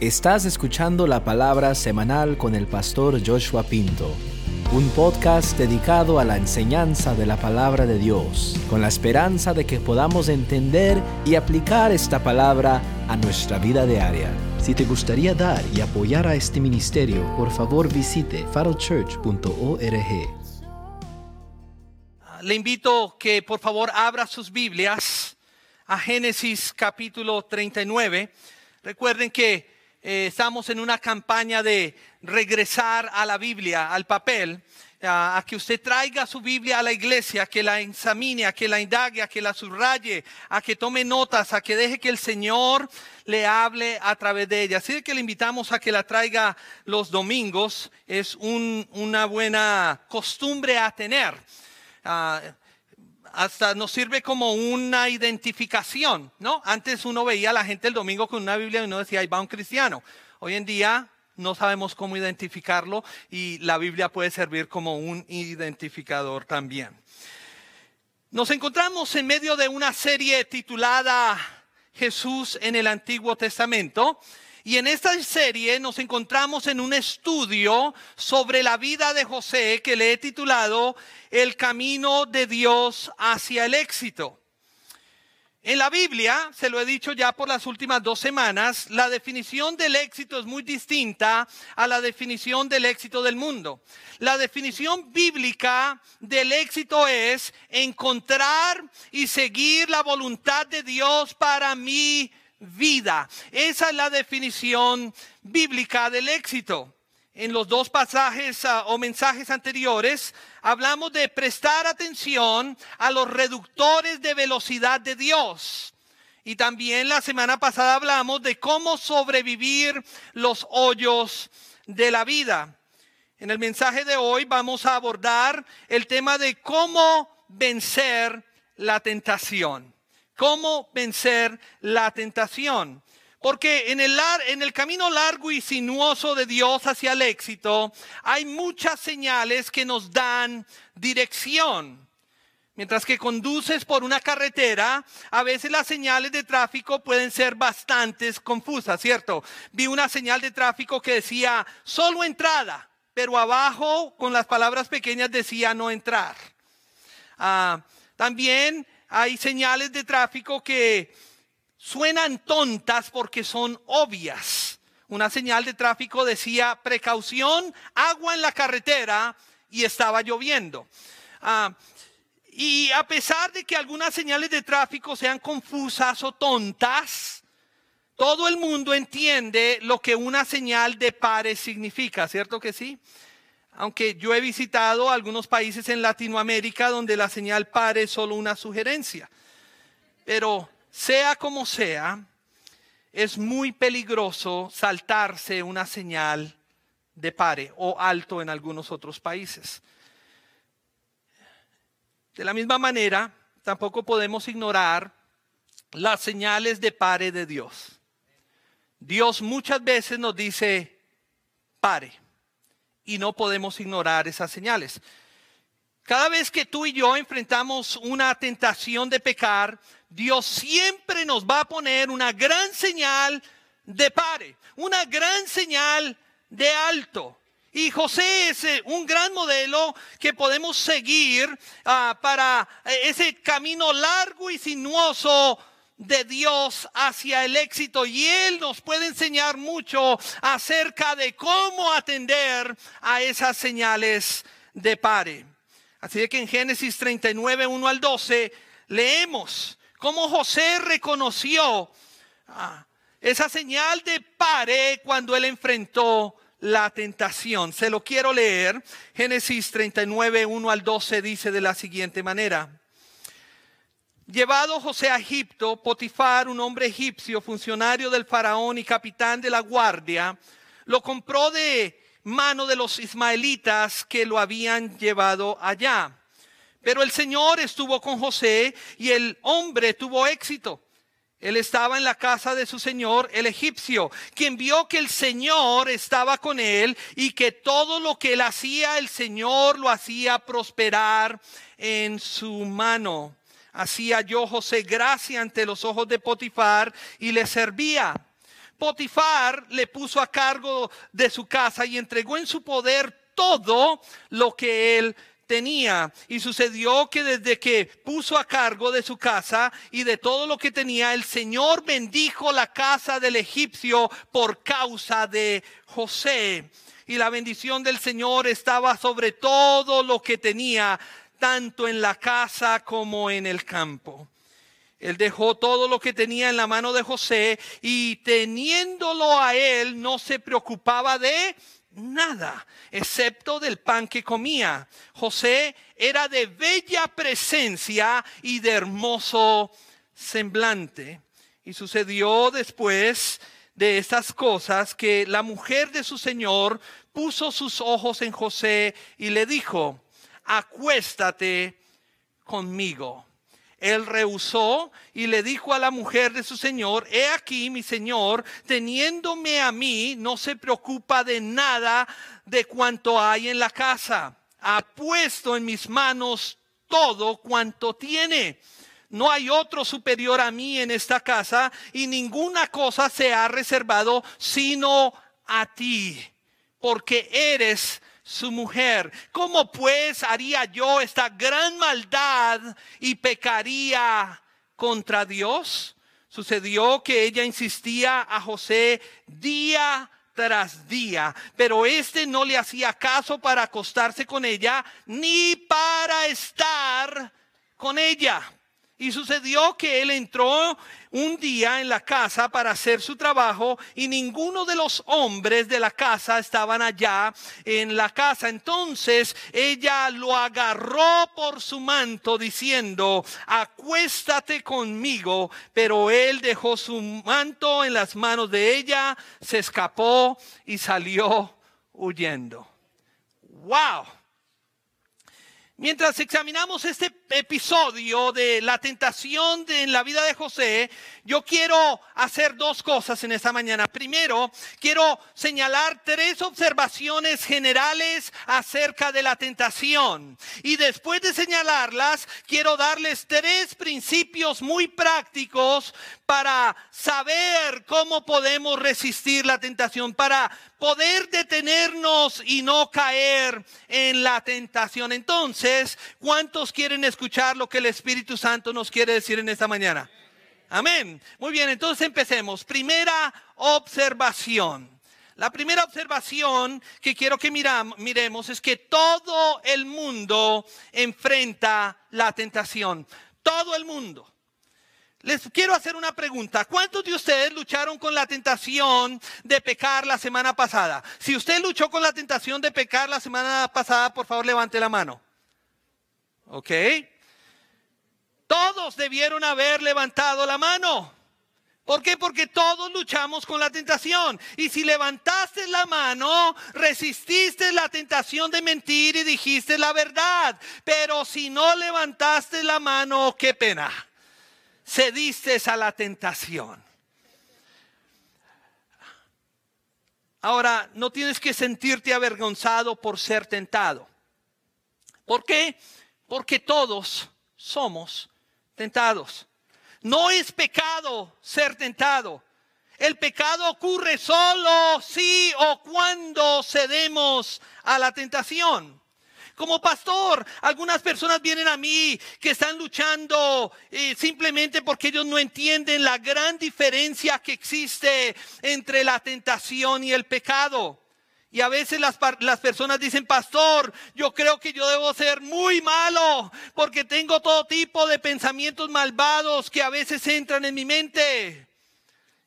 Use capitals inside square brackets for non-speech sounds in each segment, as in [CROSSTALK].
Estás escuchando la palabra semanal con el pastor Joshua Pinto, un podcast dedicado a la enseñanza de la palabra de Dios, con la esperanza de que podamos entender y aplicar esta palabra a nuestra vida diaria. Si te gustaría dar y apoyar a este ministerio, por favor visite farochurch.org. Le invito que por favor abra sus Biblias a Génesis capítulo 39. Recuerden que eh, estamos en una campaña de regresar a la Biblia, al papel, a, que usted traiga su Biblia a la iglesia, que la examine, a que la indague, a que la subraye, a que tome notas, a que deje que el Señor le hable a través de ella. Así que le invitamos a que la traiga los domingos. Es un- una buena costumbre a tener. Ah, hasta nos sirve como una identificación, ¿no? Antes uno veía a la gente el domingo con una Biblia y uno decía, ahí va un cristiano. Hoy en día no sabemos cómo identificarlo y la Biblia puede servir como un identificador también. Nos encontramos en medio de una serie titulada Jesús en el Antiguo Testamento. Y en esta serie nos encontramos en un estudio sobre la vida de José que le he titulado El camino de Dios hacia el éxito. En la Biblia, se lo he dicho ya por las últimas dos semanas, la definición del éxito es muy distinta a la definición del éxito del mundo. La definición bíblica del éxito es encontrar y seguir la voluntad de Dios para mi vida. Esa es la definición bíblica del éxito. En los dos pasajes ah, o mensajes anteriores hablamos de prestar atención a los reductores de velocidad de Dios. Y también la semana pasada hablamos de cómo sobrevivir los hoyos de la vida. En el mensaje de hoy vamos a abordar el tema de cómo vencer la tentación. Cómo vencer la tentación. Porque en el, camino largo y sinuoso de Dios hacia el éxito hay muchas señales que nos dan dirección. Mientras que conduces por una carretera, a veces las señales de tráfico pueden ser bastante confusas, ¿cierto? Vi una señal de tráfico que decía solo entrada, pero abajo con las palabras pequeñas decía no entrar. Ah, también hay señales de tráfico que suenan tontas porque son obvias. Una señal de tráfico decía precaución, agua en la carretera y estaba lloviendo. Ah, y a pesar de que algunas señales de tráfico sean confusas o tontas, todo el mundo entiende lo que una señal de pare significa, ¿cierto que sí? Aunque yo he visitado algunos países en Latinoamérica donde la señal pare es solo una sugerencia. Pero sea como sea, es muy peligroso saltarse una señal de pare o alto en algunos otros países. De la misma manera, tampoco podemos ignorar las señales de pare de Dios. Dios muchas veces nos dice, pare, y no podemos ignorar esas señales. Cada vez que tú y yo enfrentamos una tentación de pecar, Dios siempre nos va a poner una gran señal de pare, una gran señal de alto. Y José es eh, un gran modelo que podemos seguir ah, para eh, ese camino largo y sinuoso de Dios hacia el éxito y Él nos puede enseñar mucho acerca de cómo atender a esas señales de pare. Así de que en Génesis 39, 1 al 12, leemos cómo José reconoció ah, esa señal de pare cuando él enfrentó la tentación. Se lo quiero leer. Génesis 39, 1 al 12 dice de la siguiente manera. Llevado José a Egipto, Potifar, un hombre egipcio, funcionario del faraón y capitán de la guardia, lo compró de mano de los ismaelitas que lo habían llevado allá. Pero el Señor estuvo con José y el hombre tuvo éxito. Él estaba en la casa de su señor, el egipcio, quien vio que el Señor estaba con él y que todo lo que él hacía, el Señor lo hacía prosperar en su mano. Así halló José gracia ante los ojos de Potifar y le servía. Potifar le puso a cargo de su casa y entregó en su poder todo lo que él tenía. Y sucedió que desde que puso a cargo de su casa y de todo lo que tenía, el Señor bendijo la casa del egipcio por causa de José. Y la bendición del Señor estaba sobre todo lo que tenía, tanto en la casa como en el campo. Él dejó todo lo que tenía en la mano de José y teniéndolo a él no se preocupaba de nada, excepto del pan que comía. José era de bella presencia y de hermoso semblante. Y sucedió después de estas cosas que la mujer de su señor puso sus ojos en José y le dijo, acuéstate conmigo. Él rehusó y le dijo a la mujer de su señor, he aquí mi señor, teniéndome a mí, no se preocupa de nada de cuanto hay en la casa. Ha puesto en mis manos todo cuanto tiene. No hay otro superior a mí en esta casa y ninguna cosa se ha reservado sino a ti, porque eres su mujer. ¿Cómo pues haría yo esta gran maldad y pecaría contra Dios? Sucedió que ella insistía a José día tras día, pero éste no le hacía caso para acostarse con ella ni para estar con ella. Y sucedió que él entró un día en la casa para hacer su trabajo y ninguno de los hombres de la casa estaban allá en la casa. Entonces ella lo agarró por su manto diciendo, acuéstate conmigo. Pero él dejó su manto en las manos de ella, se escapó y salió huyendo. ¡Wow! Mientras examinamos este episodio de la tentación en la vida de José, yo quiero hacer dos cosas en esta mañana. Primero, quiero señalar tres observaciones generales acerca de la tentación. Y después de señalarlas, quiero darles tres principios muy prácticos para saber cómo podemos resistir la tentación, para poder detenernos y no caer en la tentación. Entonces, ¿cuántos quieren escuchar lo que el Espíritu Santo nos quiere decir en esta mañana? Amén. Muy bien, entonces empecemos. Primera observación. La primera observación que quiero que miremos es que todo el mundo enfrenta la tentación. Todo el mundo. Les quiero hacer una pregunta. ¿Cuántos de ustedes lucharon con la tentación de pecar la semana pasada? Si usted luchó con la tentación de pecar la semana pasada, por favor levante la mano. ¿Ok? Todos debieron haber levantado la mano. ¿Por qué? Porque todos luchamos con la tentación. Y si levantaste la mano, resististe la tentación de mentir y dijiste la verdad. Pero si no levantaste la mano, qué pena cediste a la tentación. Ahora, no tienes que sentirte avergonzado por ser tentado. ¿Por qué? Porque todos somos tentados. No es pecado ser tentado. El pecado ocurre solo si o cuando cedemos a la tentación. Como pastor, algunas personas vienen a mí que están luchando eh, simplemente porque ellos no entienden la gran diferencia que existe entre la tentación y el pecado. Y a veces las, las, personas dicen, pastor, yo creo que yo debo ser muy malo porque tengo todo tipo de pensamientos malvados que a veces entran en mi mente.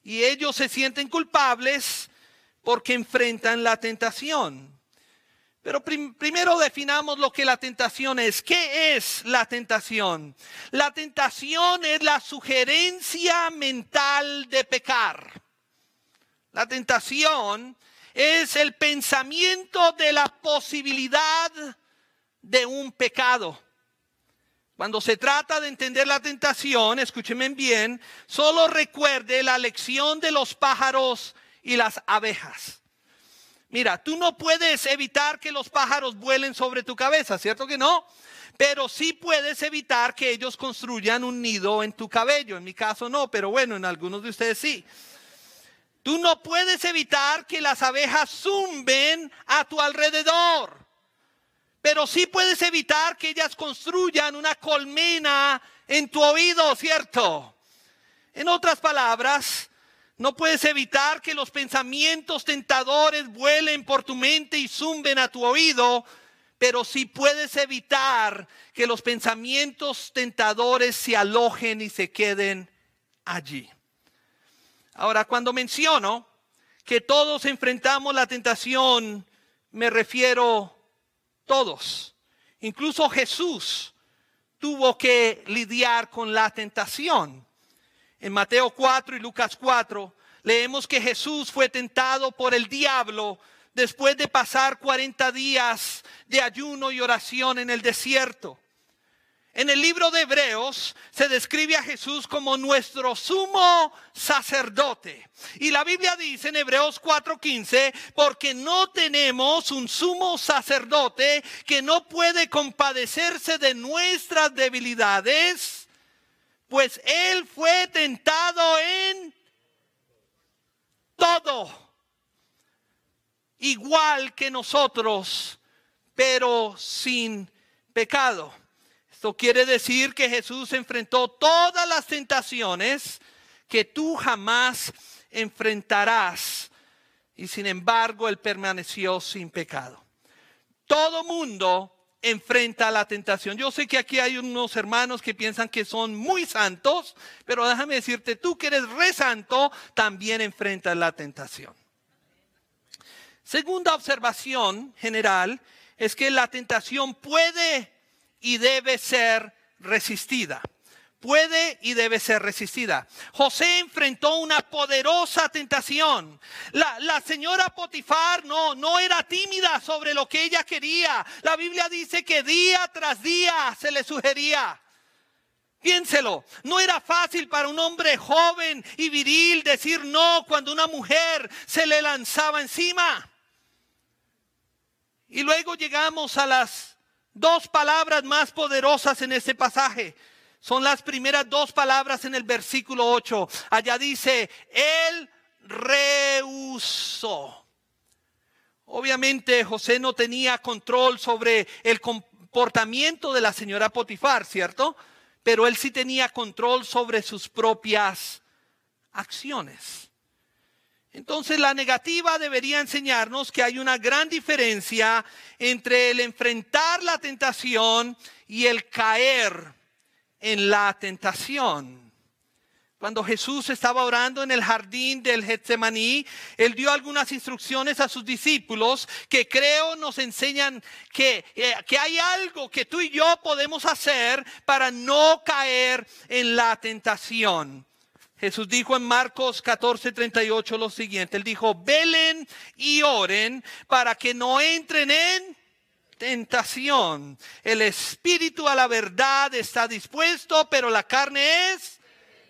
Y ellos se sienten culpables porque enfrentan la tentación. Pero primero definamos lo que la tentación es. ¿Qué es la tentación? La tentación es la sugerencia mental de pecar. La tentación es el pensamiento de la posibilidad de un pecado. Cuando se trata de entender la tentación, escúcheme bien, solo recuerde la lección de los pájaros y las abejas. Mira, tú no puedes evitar que los pájaros vuelen sobre tu cabeza, ¿cierto que no? Pero sí puedes evitar que ellos construyan un nido en tu cabello. En mi caso no, pero bueno, en algunos de ustedes sí. Tú no puedes evitar que las abejas zumben a tu alrededor, pero sí puedes evitar que ellas construyan una colmena en tu oído, ¿cierto? En otras palabras, no puedes evitar que los pensamientos tentadores vuelen por tu mente y zumben a tu oído, pero sí puedes evitar que los pensamientos tentadores se alojen y se queden allí. Ahora, cuando menciono que todos enfrentamos la tentación, me refiero todos. Incluso Jesús tuvo que lidiar con la tentación. En Mateo 4 y Lucas 4 leemos que Jesús fue tentado por el diablo después de pasar 40 días de ayuno y oración en el desierto. En el libro de Hebreos se describe a Jesús como nuestro sumo sacerdote. Y la Biblia dice en Hebreos 4:15, porque no tenemos un sumo sacerdote que no puede compadecerse de nuestras debilidades, pues Él fue tentado en todo, igual que nosotros, pero sin pecado. Esto quiere decir que Jesús enfrentó todas las tentaciones que tú jamás enfrentarás. Y sin embargo, Él permaneció sin pecado. Todo mundo enfrenta la tentación. Yo sé que aquí hay unos hermanos que piensan que son muy santos, pero déjame decirte, tú que eres re santo, también enfrentas la tentación. Segunda observación general es que la tentación puede y debe ser resistida. Puede y debe ser resistida. José enfrentó una poderosa tentación. La, señora Potifar no, no era tímida sobre lo que ella quería. La Biblia dice que día tras día se le sugería. Piénselo, no era fácil para un hombre joven y viril decir no cuando una mujer se le lanzaba encima. Y luego llegamos a las dos palabras más poderosas en este pasaje. Son las primeras dos palabras en el versículo 8. Allá dice, él rehusó. Obviamente José no tenía control sobre el comportamiento de la señora Potifar, ¿cierto? Pero él sí tenía control sobre sus propias acciones. Entonces la negativa debería enseñarnos que hay una gran diferencia entre el enfrentar la tentación y el caer en la tentación. Cuando Jesús estaba orando en el jardín del Getsemaní, él dio algunas instrucciones a sus discípulos que creo nos enseñan que, eh, que hay algo que tú y yo podemos hacer para no caer en la tentación. Jesús dijo en Marcos 14, 38 lo siguiente. Él dijo, velen y oren para que no entren en tentación. El espíritu a la verdad está dispuesto, pero la carne es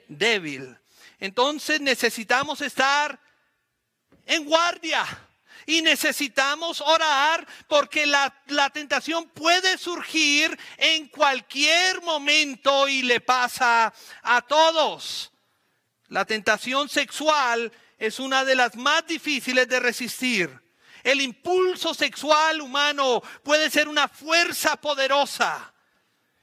débil. Entonces necesitamos estar en guardia. Y necesitamos orar porque la, la, tentación puede surgir en cualquier momento y le pasa a todos. La tentación sexual es una de las más difíciles de resistir. El impulso sexual humano puede ser una fuerza poderosa.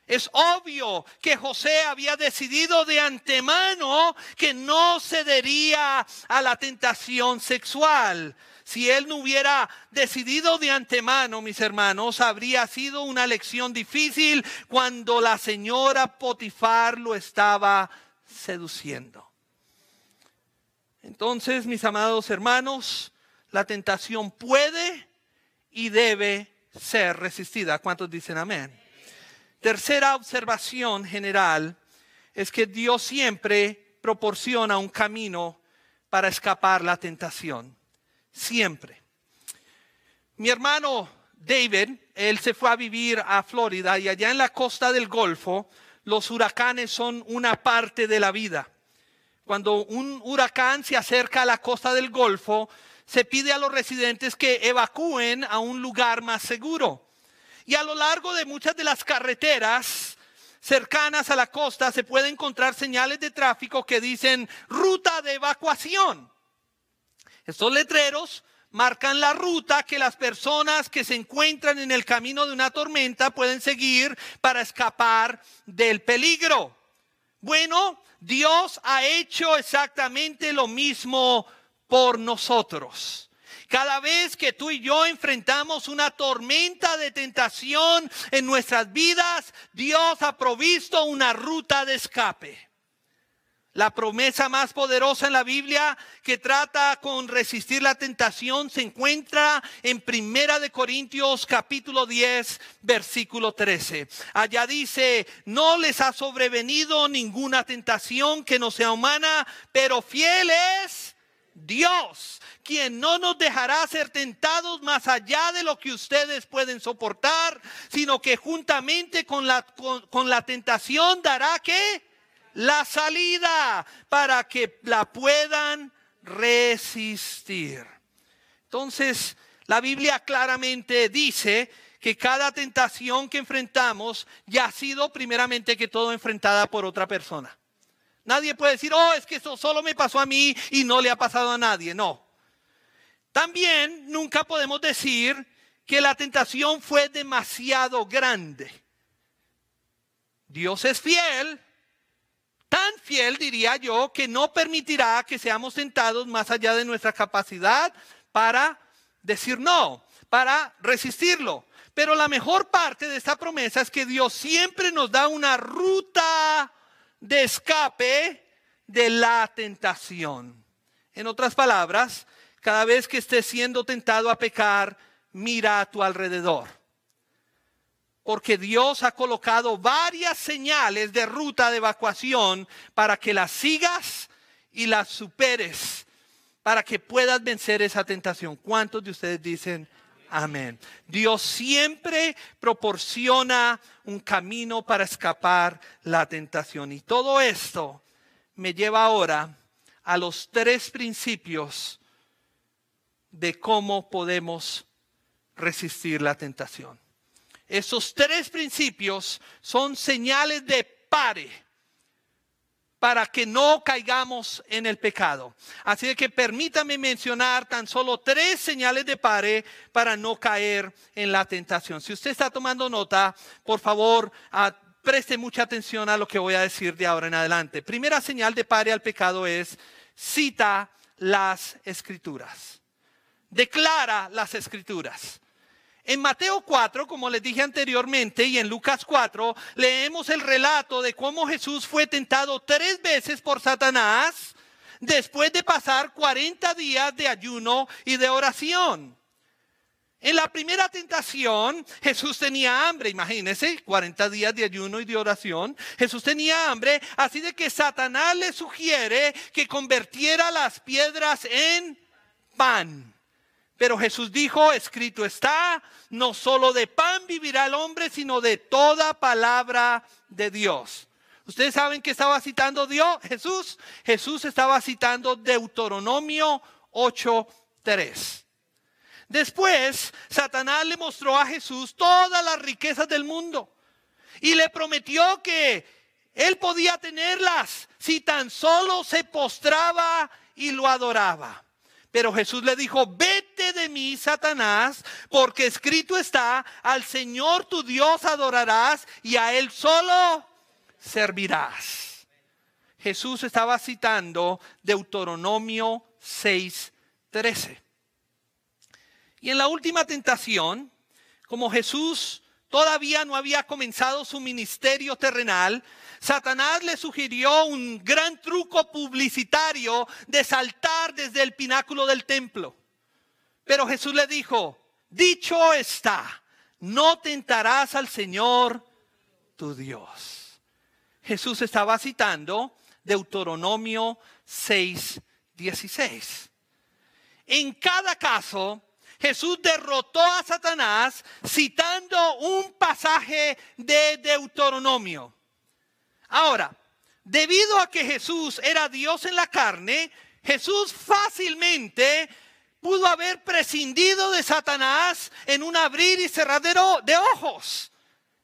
Es obvio que José había decidido de antemano que no cedería a la tentación sexual. Si él no hubiera decidido de antemano, mis hermanos, habría sido una lección difícil cuando la señora Potifar lo estaba seduciendo. Entonces, mis amados hermanos, la tentación puede y debe ser resistida. ¿Cuántos dicen amén? Tercera observación general es que Dios siempre proporciona un camino para escapar la tentación. Siempre. Mi hermano David, él se fue a vivir a Florida y allá en la costa del Golfo, los huracanes son una parte de la vida cuando un huracán se acerca a la costa del Golfo, se pide a los residentes que evacúen a un lugar más seguro. Y a lo largo de muchas de las carreteras cercanas a la costa se pueden encontrar señales de tráfico que dicen ruta de evacuación. Estos letreros marcan la ruta que las personas que se encuentran en el camino de una tormenta pueden seguir para escapar del peligro. Bueno, Dios ha hecho exactamente lo mismo por nosotros. Cada vez que tú y yo enfrentamos una tormenta de tentación en nuestras vidas, Dios ha provisto una ruta de escape. La promesa más poderosa en la Biblia que trata con resistir la tentación se encuentra en Primera de Corintios capítulo 10 versículo 13. Allá dice, no les ha sobrevenido ninguna tentación que no sea humana, pero fiel es Dios, quien no nos dejará ser tentados más allá de lo que ustedes pueden soportar, sino que juntamente con la, con, la tentación dará que la salida para que la puedan resistir. Entonces, la Biblia claramente dice que cada tentación que enfrentamos ya ha sido primeramente que todo enfrentada por otra persona. Nadie puede decir, oh, es que eso solo me pasó a mí y no le ha pasado a nadie. No. También nunca podemos decir que la tentación fue demasiado grande. Dios es fiel Tan fiel, diría yo, que no permitirá que seamos tentados más allá de nuestra capacidad para decir no, para resistirlo. Pero la mejor parte de esta promesa es que Dios siempre nos da una ruta de escape de la tentación. En otras palabras, cada vez que estés siendo tentado a pecar, mira a tu alrededor porque Dios ha colocado varias señales de ruta de evacuación para que las sigas y las superes, para que puedas vencer esa tentación. ¿Cuántos de ustedes dicen amén? Dios siempre proporciona un camino para escapar la tentación. Y todo esto me lleva ahora a los tres principios de cómo podemos resistir la tentación. Esos tres principios son señales de pare para que no caigamos en el pecado. Así que permítame mencionar tan solo tres señales de pare para no caer en la tentación. Si usted está tomando nota, por favor, preste mucha atención a lo que voy a decir de ahora en adelante. Primera señal de pare al pecado es cita las escrituras. Declara las escrituras. En Mateo 4, como les dije anteriormente, y en Lucas 4, leemos el relato de cómo Jesús fue tentado tres veces por Satanás después de pasar 40 días de ayuno y de oración. En la primera tentación, Jesús tenía hambre, imagínense, 40 días de ayuno y de oración. Jesús tenía hambre, así de que Satanás le sugiere que convirtiera las piedras en pan. Pero Jesús dijo, escrito está, no solo de pan vivirá el hombre, sino de toda palabra de Dios. Ustedes saben que estaba citando Dios, Jesús. Jesús estaba citando Deuteronomio 8:3. Después, Satanás le mostró a Jesús todas las riquezas del mundo y le prometió que él podía tenerlas si tan solo se postraba y lo adoraba. Pero Jesús le dijo, vete de mí, Satanás, porque escrito está, al Señor tu Dios adorarás y a Él solo servirás. Jesús estaba citando Deuteronomio 6:13. Y en la última tentación, como Jesús todavía no había comenzado su ministerio terrenal, Satanás le sugirió un gran truco publicitario de saltar desde el pináculo del templo. Pero Jesús le dijo, dicho está, no tentarás al Señor tu Dios. Jesús estaba citando Deuteronomio 6, 16. En cada caso, Jesús derrotó a Satanás citando un pasaje de Deuteronomio. Ahora, debido a que Jesús era Dios en la carne, Jesús fácilmente pudo haber prescindido de Satanás en un abrir y cerradero de ojos.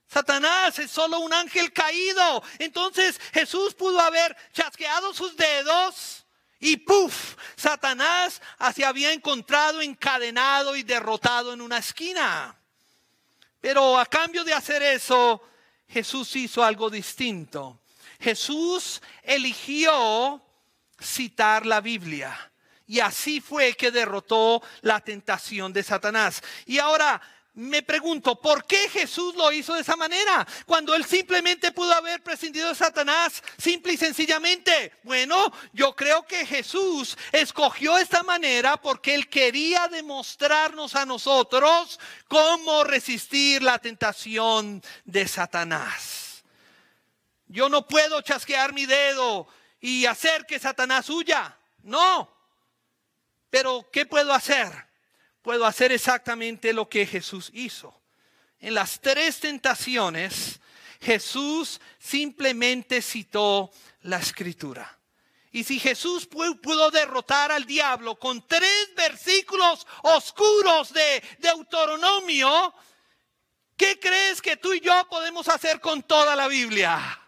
Satanás es solo un ángel caído. Entonces Jesús pudo haber chasqueado sus dedos Y puff, Satanás se había encontrado encadenado y derrotado en una esquina. Pero a cambio de hacer eso, Jesús hizo algo distinto. Jesús eligió citar la Biblia. Y así fue que derrotó la tentación de Satanás. Y ahora me pregunto, ¿por qué Jesús lo hizo de esa manera? Cuando él simplemente pudo haber prescindido de Satanás, simple y sencillamente. Bueno, yo creo que Jesús escogió esta manera porque él quería demostrarnos a nosotros cómo resistir la tentación de Satanás. Yo no puedo chasquear mi dedo y hacer que Satanás huya. No. Pero, ¿qué puedo hacer? Puedo hacer exactamente lo que Jesús hizo. En las tres tentaciones, Jesús simplemente citó la escritura. Y si Jesús pudo derrotar al diablo con tres versículos oscuros de Deuteronomio, ¿qué crees que tú y yo podemos hacer con toda la Biblia?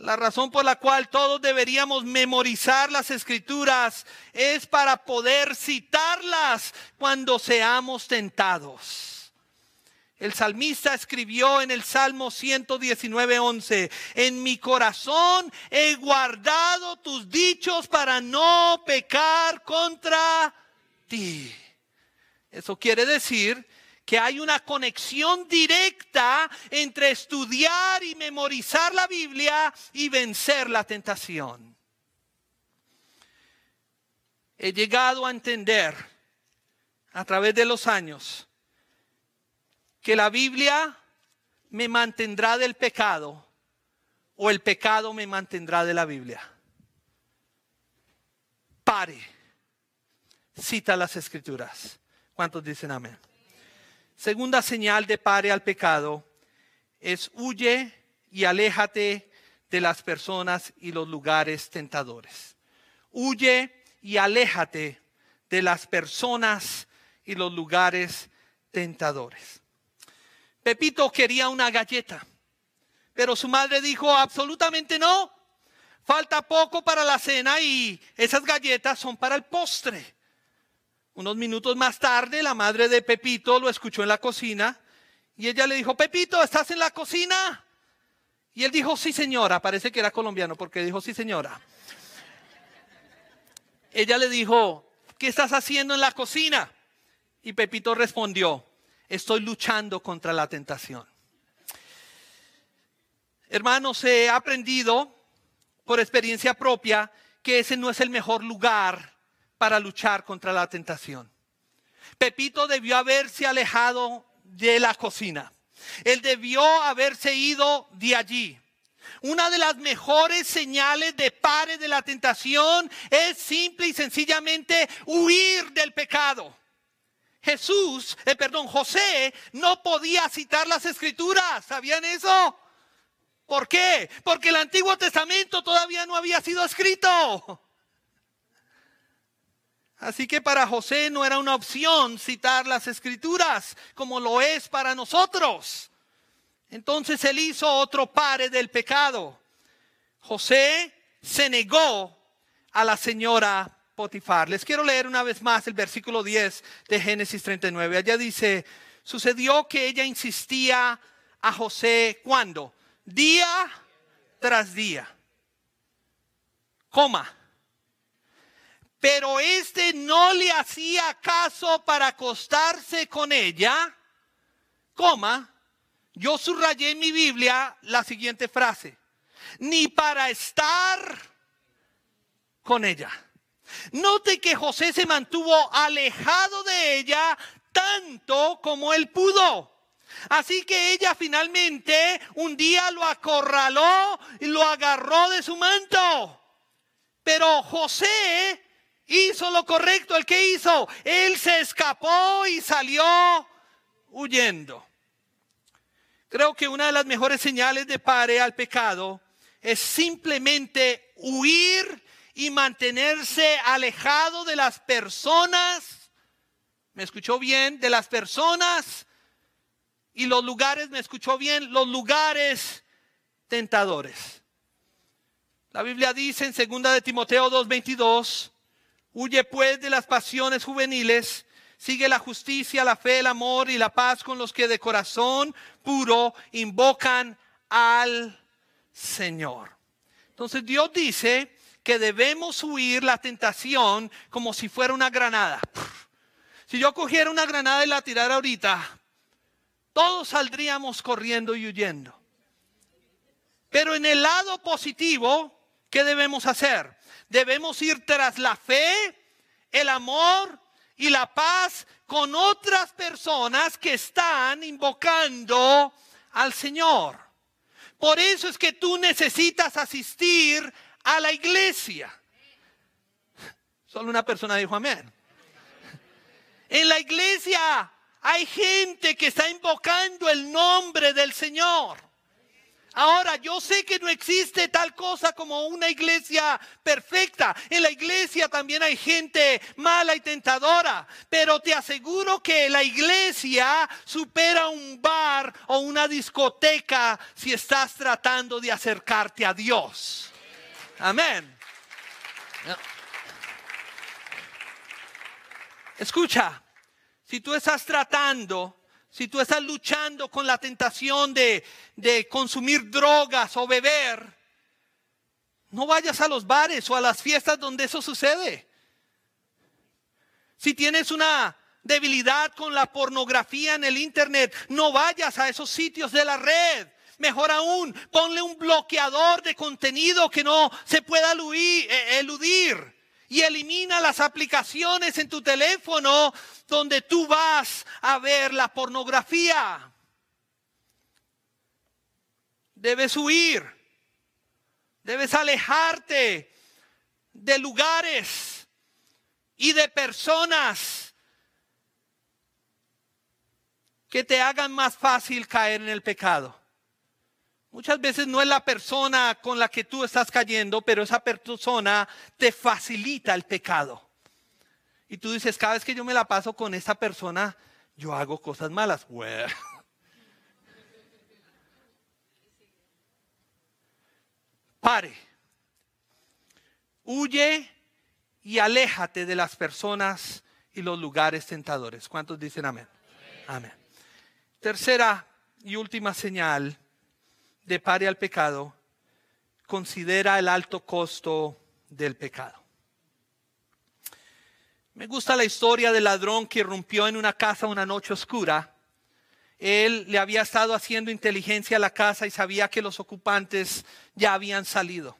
La razón por la cual todos deberíamos memorizar las escrituras es para poder citarlas cuando seamos tentados. El salmista escribió en el Salmo 119, en mi corazón he guardado tus dichos para no pecar contra ti. Eso quiere decir que hay una conexión directa entre estudiar y memorizar la Biblia y vencer la tentación. He llegado a entender a través de los años que la Biblia me mantendrá del pecado o el pecado me mantendrá de la Biblia. Pare, cita las escrituras. ¿Cuántos dicen amén? Segunda señal de pare al pecado es huye y aléjate de las personas y los lugares tentadores. Huye y aléjate de las personas y los lugares tentadores. Pepito quería una galleta, pero su madre dijo absolutamente no. Falta poco para la cena y esas galletas son para el postre. Unos minutos más tarde, la madre de Pepito lo escuchó en la cocina y ella le dijo, Pepito, ¿estás en la cocina? Y él dijo, sí señora, parece que era colombiano porque dijo, sí señora. ella le dijo, ¿qué estás haciendo en la cocina? Y Pepito respondió, estoy luchando contra la tentación. Hermanos, he aprendido por experiencia propia que ese no es el mejor lugar para luchar contra la tentación. Pepito debió haberse alejado de la cocina. Él debió haberse ido de allí. Una de las mejores señales de pare de la tentación es simple y sencillamente huir del pecado. Jesús, eh, perdón, José no podía citar las escrituras. ¿Sabían eso? ¿Por qué? Porque el Antiguo Testamento todavía no había sido escrito. Así que para José no era una opción citar las escrituras como lo es para nosotros. Entonces él hizo otro pare del pecado. José se negó a la señora Potifar. Les quiero leer una vez más el versículo 10 de Génesis 39. Allá dice, sucedió que ella insistía a José cuando? Día tras día. Coma pero este no le hacía caso para acostarse con ella, coma, yo subrayé en mi Biblia la siguiente frase, ni para estar con ella. Note que José se mantuvo alejado de ella tanto como él pudo. Así que ella finalmente un día lo acorraló y lo agarró de su manto. Pero José hizo lo correcto. ¿El que hizo? Él se escapó y salió huyendo. Creo que una de las mejores señales de pare al pecado es simplemente huir y mantenerse alejado de las personas. ¿Me escuchó bien? De las personas y los lugares, ¿me escuchó bien? Los lugares tentadores. La Biblia dice en 2 de Timoteo 2:22, huye pues de las pasiones juveniles, sigue la justicia, la fe, el amor y la paz con los que de corazón puro invocan al Señor. Entonces Dios dice que debemos huir la tentación como si fuera una granada. Si yo cogiera una granada y la tirara ahorita, todos saldríamos corriendo y huyendo. Pero en el lado positivo, ¿qué debemos hacer? Debemos ir tras la fe, el amor y la paz con otras personas que están invocando al Señor. Por eso es que tú necesitas asistir a la iglesia. Solo una persona dijo amén. En la iglesia hay gente que está invocando el nombre del Señor. Ahora, yo sé que no existe tal cosa como una iglesia perfecta. En la iglesia también hay gente mala y tentadora. Pero te aseguro que la iglesia supera un bar o una discoteca si estás tratando de acercarte a Dios. Amén. Escucha, si tú estás tratando si tú estás luchando con la tentación de, consumir drogas o beber, no vayas a los bares o a las fiestas donde eso sucede. Si tienes una debilidad con la pornografía en el Internet, no vayas a esos sitios de la red. Mejor aún, ponle un bloqueador de contenido que no se pueda eh, eludir y elimina las aplicaciones en tu teléfono donde tú vas a ver la pornografía. Debes huir, debes alejarte de lugares y de personas que te hagan más fácil caer en el pecado. Muchas veces no es la persona con la que tú estás cayendo, pero esa persona te facilita el pecado. Y tú dices, cada vez que yo me la paso con esa persona, yo hago cosas malas. Pare. Huye y aléjate de las personas y los lugares tentadores. ¿Cuántos dicen amén? Amén. Tercera y última señal de pare al pecado, considera el alto costo del pecado. Me gusta la historia del ladrón que rompió en una casa una noche oscura. Él le había estado haciendo inteligencia a la casa y sabía que los ocupantes ya habían salido.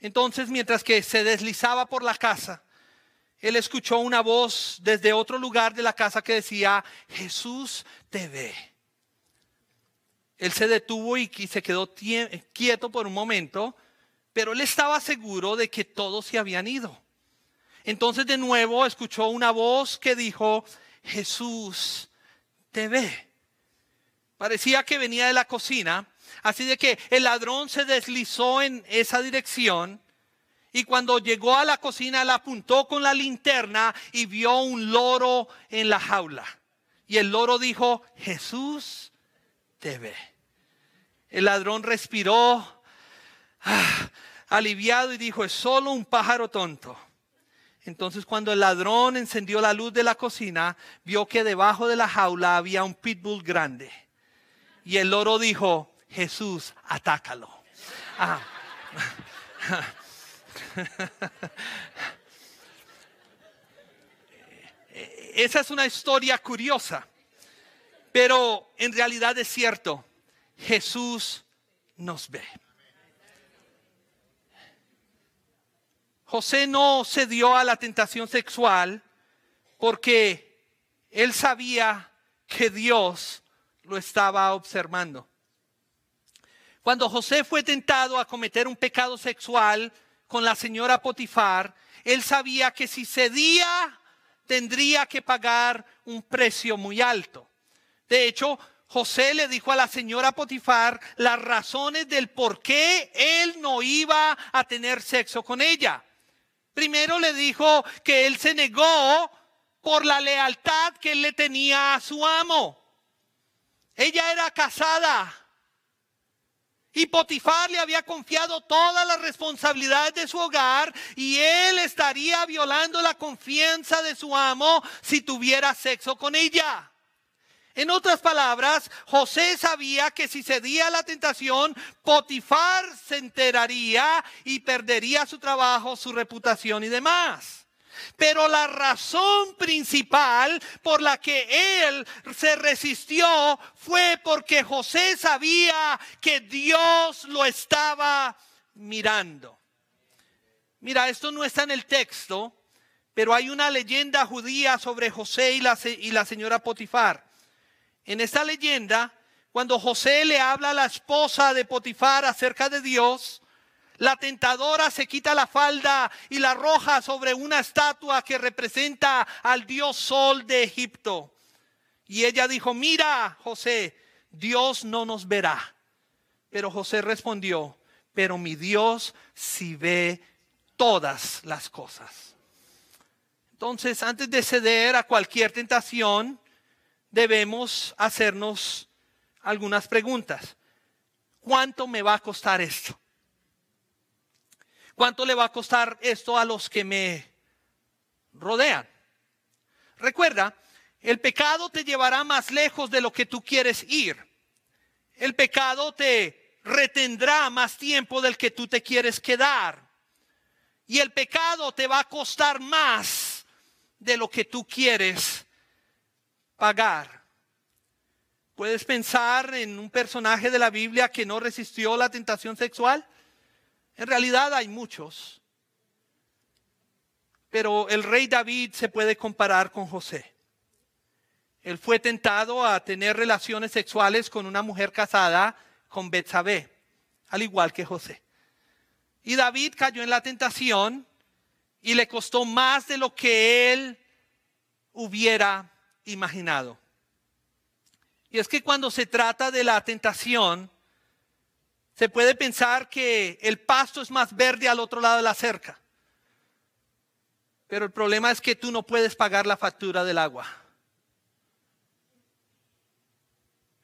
Entonces, mientras que se deslizaba por la casa, él escuchó una voz desde otro lugar de la casa que decía, Jesús te ve. Él se detuvo y se quedó quieto por un momento, pero él estaba seguro de que todos se habían ido. Entonces de nuevo escuchó una voz que dijo, Jesús te ve. Parecía que venía de la cocina, así de que el ladrón se deslizó en esa dirección y cuando llegó a la cocina la apuntó con la linterna y vio un loro en la jaula. Y el loro dijo, Jesús El ladrón respiró ah, aliviado y dijo, es solo un pájaro tonto. Entonces cuando el ladrón encendió la luz de la cocina, vio que debajo de la jaula había un pitbull grande. Y el loro dijo, Jesús, atácalo. Ah. [LAUGHS] Esa es una historia curiosa. Pero en realidad es cierto, Jesús nos ve. José no cedió a la tentación sexual porque él sabía que Dios lo estaba observando. Cuando José fue tentado a cometer un pecado sexual con la señora Potifar, él sabía que si cedía tendría que pagar un precio muy alto. De hecho, José le dijo a la señora Potifar las razones del por qué él no iba a tener sexo con ella. Primero le dijo que él se negó por la lealtad que él le tenía a su amo. Ella era casada Y Potifar le había confiado todas las responsabilidades de su hogar y él estaría violando la confianza de su amo si tuviera sexo con ella. En otras palabras, José sabía que si cedía a la tentación, Potifar se enteraría y perdería su trabajo, su reputación y demás. Pero la razón principal por la que él se resistió fue porque José sabía que Dios lo estaba mirando. Mira, esto no está en el texto, pero hay una leyenda judía sobre José y la, y la señora Potifar. En esta leyenda, cuando José le habla a la esposa de Potifar acerca de Dios, la tentadora se quita la falda y la arroja sobre una estatua que representa al dios Sol de Egipto. Y ella dijo, mira, José, Dios no nos verá. Pero José respondió, pero mi Dios sí ve todas las cosas. Entonces, antes de ceder a cualquier tentación, debemos hacernos algunas preguntas. ¿Cuánto me va a costar esto? ¿Cuánto le va a costar esto a los que me rodean? Recuerda, el pecado te llevará más lejos de lo que tú quieres ir. El pecado te retendrá más tiempo del que tú te quieres quedar. Y el pecado te va a costar más de lo que tú quieres pagar. ¿Puedes pensar en un personaje de la Biblia que no resistió la tentación sexual? En realidad hay muchos, pero el rey David se puede comparar con José. Él fue tentado a tener relaciones sexuales con una mujer casada con Betsabé, al igual que José. Y David cayó en la tentación y le costó más de lo que él hubiera imaginado. Y es que cuando se trata de la tentación, se puede pensar que el pasto es más verde al otro lado de la cerca. Pero el problema es que tú no puedes pagar la factura del agua.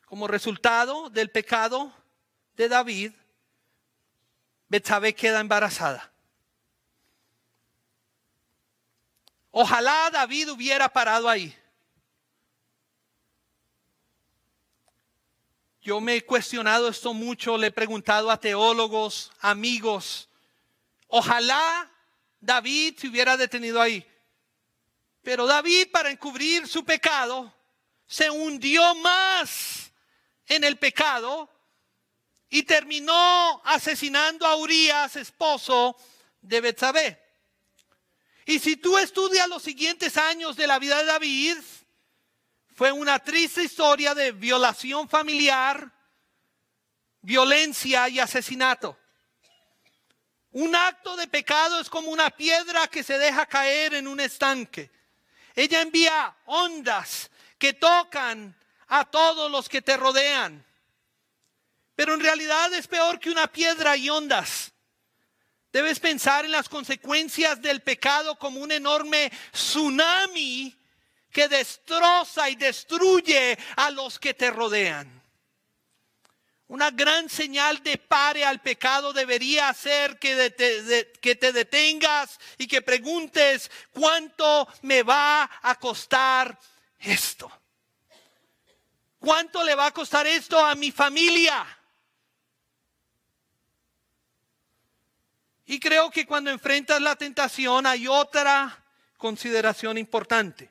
Como resultado del pecado de David, Betsabé queda embarazada. Ojalá David hubiera parado ahí. Yo me he cuestionado esto mucho, le he preguntado a teólogos, amigos. Ojalá David se hubiera detenido ahí. Pero David, para encubrir su pecado, se hundió más en el pecado y terminó asesinando a Urias, esposo de Betsabé. Y si tú estudias los siguientes años de la vida de David, fue una triste historia de violación familiar, violencia y asesinato. Un acto de pecado es como una piedra que se deja caer en un estanque. Ella envía ondas que tocan a todos los que te rodean. Pero en realidad es peor que una piedra y ondas. Debes pensar en las consecuencias del pecado como un enorme tsunami que destroza y destruye a los que te rodean. Una gran señal de pare al pecado debería ser que, que te detengas y que preguntes cuánto me va a costar esto. ¿Cuánto le va a costar esto a mi familia? Y creo que cuando enfrentas la tentación hay otra consideración importante.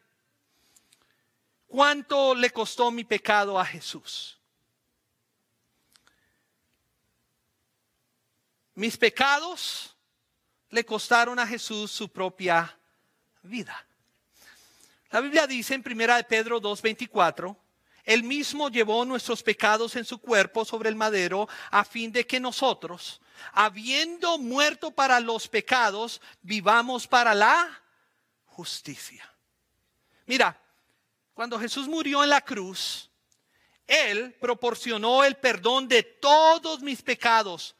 ¿Cuánto le costó mi pecado a Jesús? Mis pecados le costaron a Jesús su propia vida. La Biblia dice en 1 de Pedro 2:24, él mismo llevó nuestros pecados en su cuerpo sobre el madero a fin de que nosotros, habiendo muerto para los pecados, vivamos para la justicia. Mira, cuando Jesús murió en la cruz, Él proporcionó el perdón de todos mis pecados,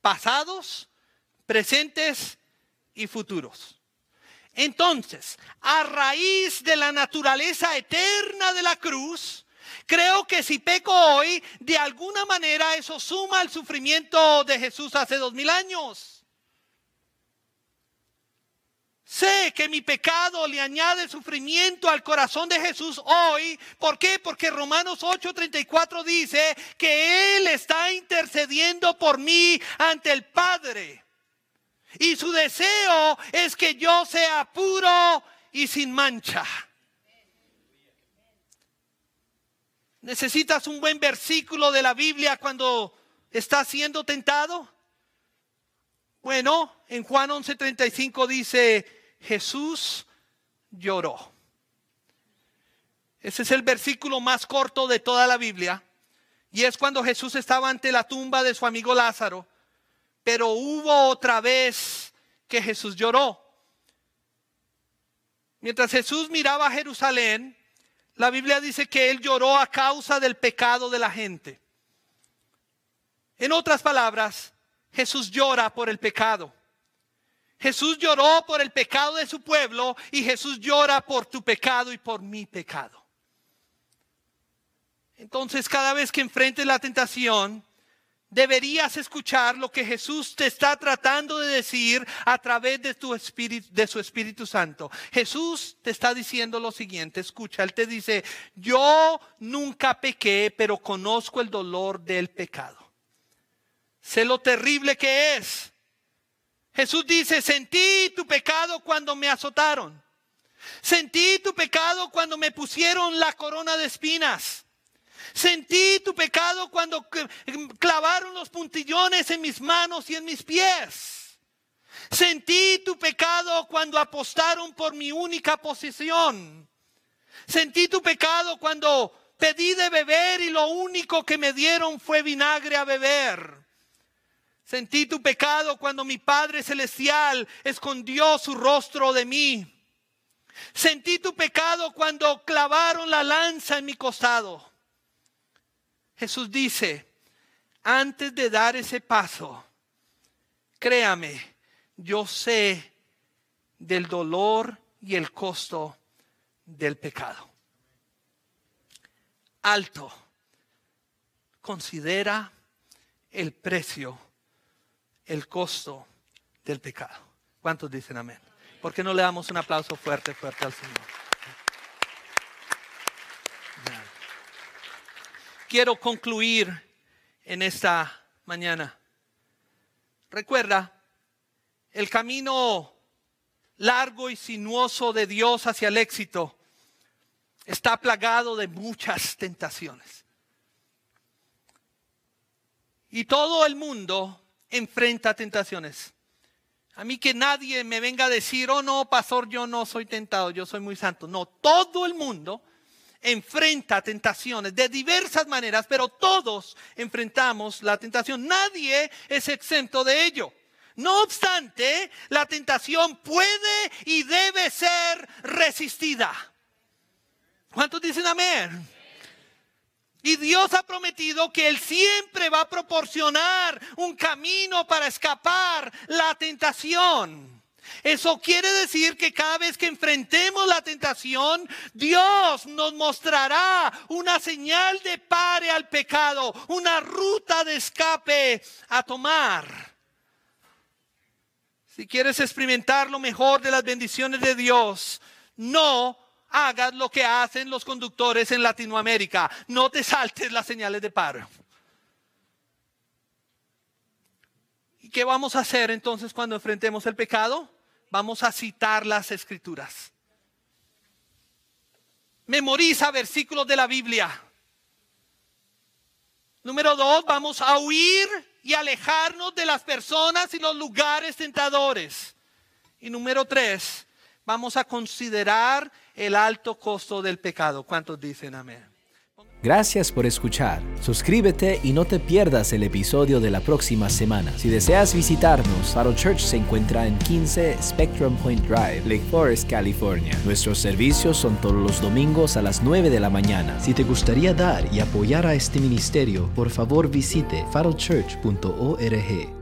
pasados, presentes y futuros. Entonces, a raíz de la naturaleza eterna de la cruz, Creo que si peco hoy, de alguna manera eso suma al sufrimiento de Jesús hace dos mil años. Sé que mi pecado le añade sufrimiento al corazón de Jesús hoy. ¿Por qué? Porque Romanos 8:34 dice que Él está intercediendo por mí ante el Padre. Y su deseo es que yo sea puro y sin mancha. ¿Necesitas un buen versículo de la Biblia cuando estás siendo tentado? Bueno, en Juan 11:35 dice, Jesús lloró. Ese es el versículo más corto de toda la Biblia. Y es cuando Jesús estaba ante la tumba de su amigo Lázaro. Pero hubo otra vez que Jesús lloró. Mientras Jesús miraba a Jerusalén, la Biblia dice que él lloró a causa del pecado de la gente. En otras palabras, Jesús llora por el pecado. Jesús lloró por el pecado de su pueblo y Jesús llora por tu pecado y por mi pecado. Entonces cada vez que enfrentes la tentación, deberías escuchar lo que Jesús te está tratando de decir a través de, tu espíritu, de su Espíritu Santo. Jesús te está diciendo lo siguiente, escucha, Él te dice, yo nunca pequé, pero conozco el dolor del pecado. Sé lo terrible que es Jesús dice, sentí tu pecado cuando me azotaron. Sentí tu pecado cuando me pusieron la corona de espinas. Sentí tu pecado cuando clavaron los puntillones en mis manos y en mis pies. Sentí tu pecado cuando apostaron por mi única posición. Sentí tu pecado cuando pedí de beber y lo único que me dieron fue vinagre a beber. Sentí tu pecado cuando mi Padre Celestial escondió su rostro de mí. Sentí tu pecado cuando clavaron la lanza en mi costado. Jesús dice, antes de dar ese paso, créame, yo sé del dolor y el costo del pecado. Alto, considera el precio el costo del pecado. ¿Cuántos dicen amén? ¿Por qué no le damos un aplauso fuerte, fuerte al Señor? Quiero concluir en esta mañana. Recuerda, el camino largo y sinuoso de Dios hacia el éxito está plagado de muchas tentaciones. Y todo el mundo enfrenta tentaciones. A mí que nadie me venga a decir, oh no, pastor, yo no soy tentado, yo soy muy santo. No, todo el mundo enfrenta tentaciones de diversas maneras, pero todos enfrentamos la tentación. Nadie es exento de ello. No obstante, la tentación puede y debe ser resistida. ¿Cuántos dicen amén? Y Dios ha prometido que Él siempre va a proporcionar un camino para escapar la tentación. Eso quiere decir que cada vez que enfrentemos la tentación, Dios nos mostrará una señal de pare al pecado, una ruta de escape a tomar. Si quieres experimentar lo mejor de las bendiciones de Dios, no hagas lo que hacen los conductores en Latinoamérica. No te saltes las señales de paro. ¿Y qué vamos a hacer entonces cuando enfrentemos el pecado? Vamos a citar las escrituras. Memoriza versículos de la Biblia. Número dos, vamos a huir y alejarnos de las personas y los lugares tentadores. Y número tres, vamos a considerar el alto costo del pecado. ¿Cuántos dicen amén? Gracias por escuchar. Suscríbete y no te pierdas el episodio de la próxima semana. Si deseas visitarnos, Faro Church se encuentra en 15 Spectrum Point Drive, Lake Forest, California. Nuestros servicios son todos los domingos a las 9 de la mañana. Si te gustaría dar y apoyar a este ministerio, por favor visite farochurch.org.